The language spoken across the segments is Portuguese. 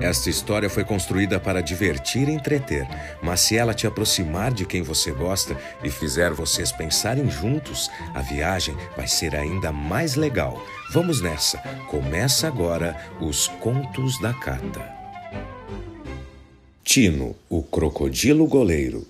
Esta história foi construída para divertir e entreter, mas se ela te aproximar de quem você gosta e fizer vocês pensarem juntos, a viagem vai ser ainda mais legal. Vamos nessa! Começa agora os Contos da Cata. Tino, o crocodilo goleiro.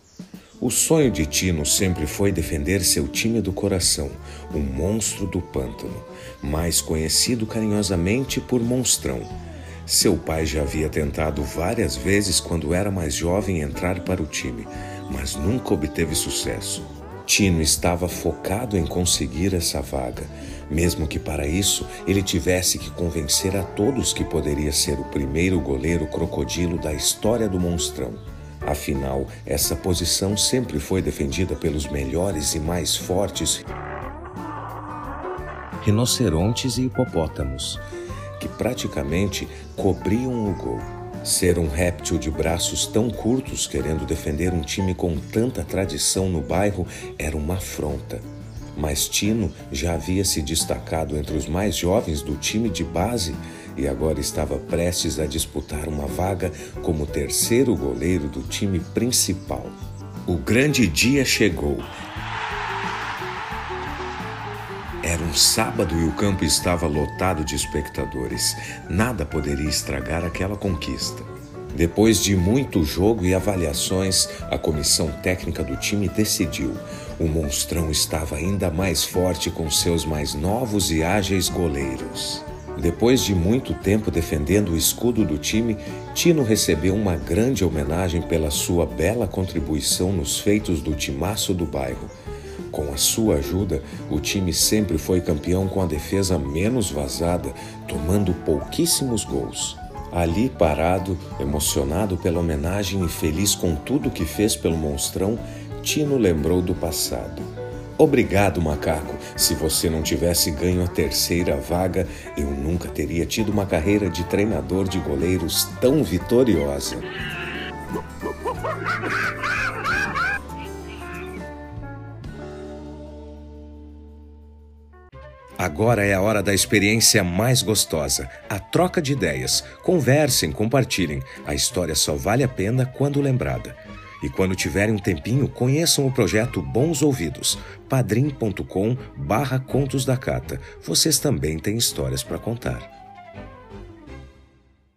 O sonho de Tino sempre foi defender seu time do coração, o monstro do pântano, mais conhecido carinhosamente por Monstrão. Seu pai já havia tentado várias vezes quando era mais jovem entrar para o time, mas nunca obteve sucesso. Tino estava focado em conseguir essa vaga, mesmo que para isso ele tivesse que convencer a todos que poderia ser o primeiro goleiro crocodilo da história do Monstrão. Afinal, essa posição sempre foi defendida pelos melhores e mais fortes rinocerontes e hipopótamos que praticamente cobriam o gol. Ser um réptil de braços tão curtos querendo defender um time com tanta tradição no bairro era uma afronta. Mas Tino já havia se destacado entre os mais jovens do time de base e agora estava prestes a disputar uma vaga como terceiro goleiro do time principal. O grande dia chegou era um sábado e o campo estava lotado de espectadores. Nada poderia estragar aquela conquista. Depois de muito jogo e avaliações, a comissão técnica do time decidiu. O monstrão estava ainda mais forte com seus mais novos e ágeis goleiros. Depois de muito tempo defendendo o escudo do time, Tino recebeu uma grande homenagem pela sua bela contribuição nos feitos do timaço do bairro. Com a sua ajuda, o time sempre foi campeão com a defesa menos vazada, tomando pouquíssimos gols. Ali parado, emocionado pela homenagem e feliz com tudo que fez pelo Monstrão, Tino lembrou do passado. Obrigado, macaco. Se você não tivesse ganho a terceira vaga, eu nunca teria tido uma carreira de treinador de goleiros tão vitoriosa. Agora é a hora da experiência mais gostosa, a troca de ideias. Conversem, compartilhem. A história só vale a pena quando lembrada. E quando tiverem um tempinho, conheçam o projeto Bons Ouvidos, padrim.com barra Contos da Cata. Vocês também têm histórias para contar.